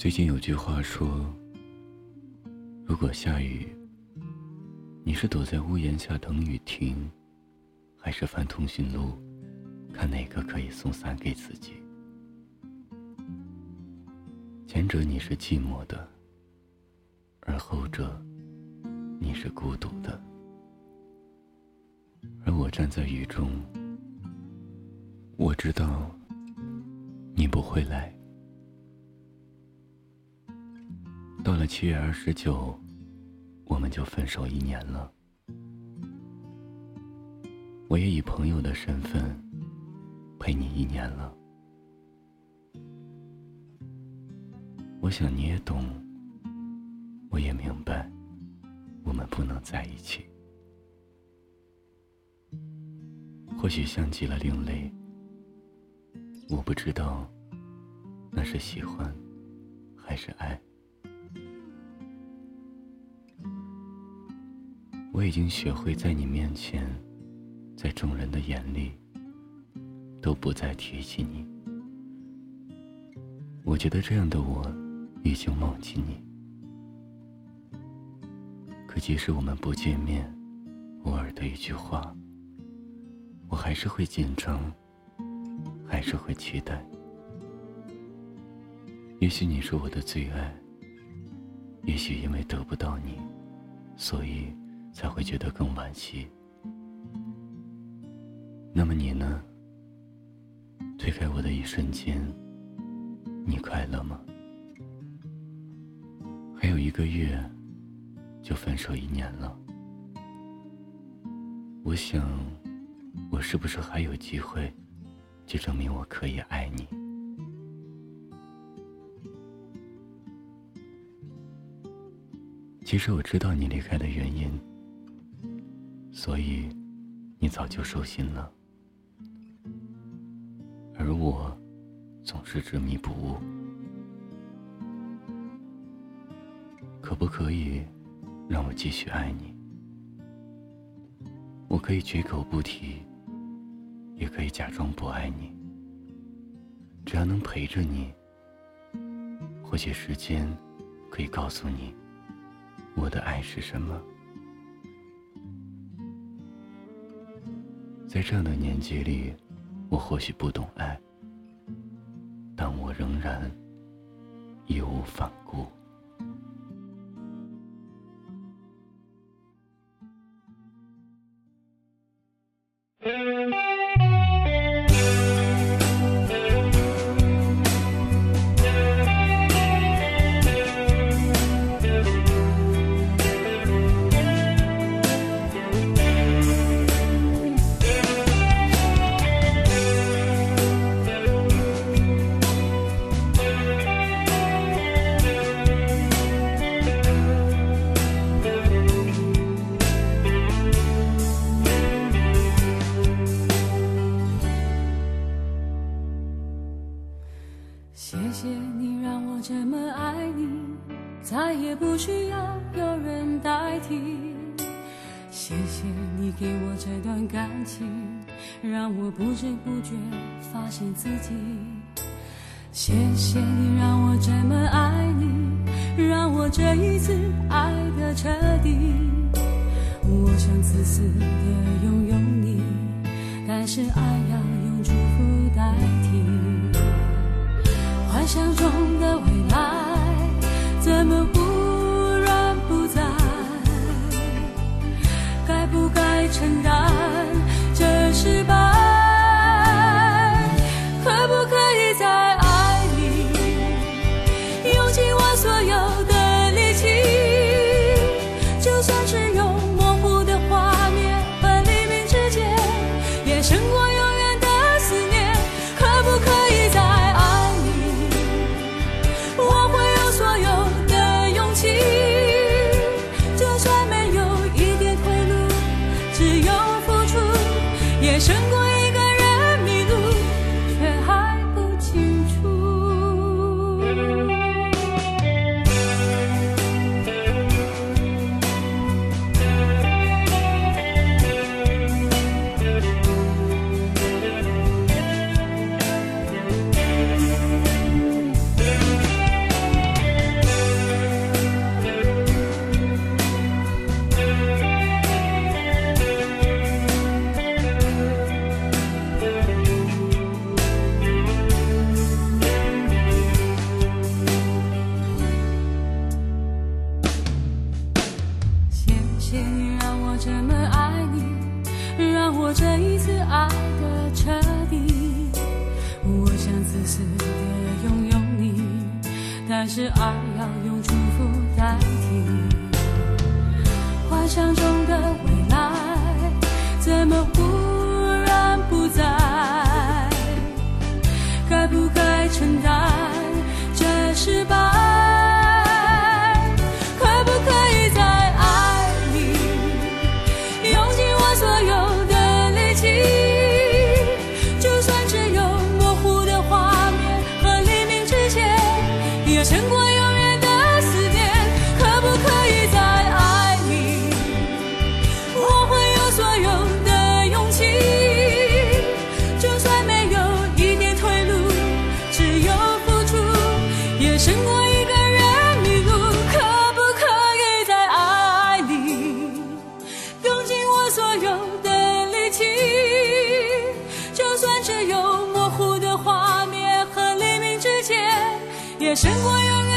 最近有句话说：“如果下雨，你是躲在屋檐下等雨停，还是翻通讯录，看哪个可以送伞给自己？前者你是寂寞的，而后者你是孤独的。而我站在雨中，我知道你不会来。”了七月二十九，我们就分手一年了。我也以朋友的身份陪你一年了。我想你也懂，我也明白，我们不能在一起。或许像极了另类，我不知道那是喜欢还是爱。我已经学会在你面前，在众人的眼里，都不再提起你。我觉得这样的我，已经忘记你。可即使我们不见面，偶尔的一句话，我还是会紧张，还是会期待。也许你是我的最爱，也许因为得不到你，所以。才会觉得更惋惜。那么你呢？推开我的一瞬间，你快乐吗？还有一个月，就分手一年了。我想，我是不是还有机会，去证明我可以爱你？其实我知道你离开的原因。所以，你早就收心了，而我总是执迷不悟。可不可以让我继续爱你？我可以绝口不提，也可以假装不爱你。只要能陪着你，或许时间可以告诉你，我的爱是什么。在这样的年纪里，我或许不懂爱，但我仍然义无反顾。这么爱你再也不需要有人代替。谢谢你给我这段感情，让我不知不觉发现自己。谢谢你让我这么爱你，让我这一次爱的彻底。我想自私的拥有你，但是爱要用祝福代替。幻想中的承担。谢你让我这么爱你，让我这一次爱的彻底。我想自私的拥有你，但是爱要用也胜过永远。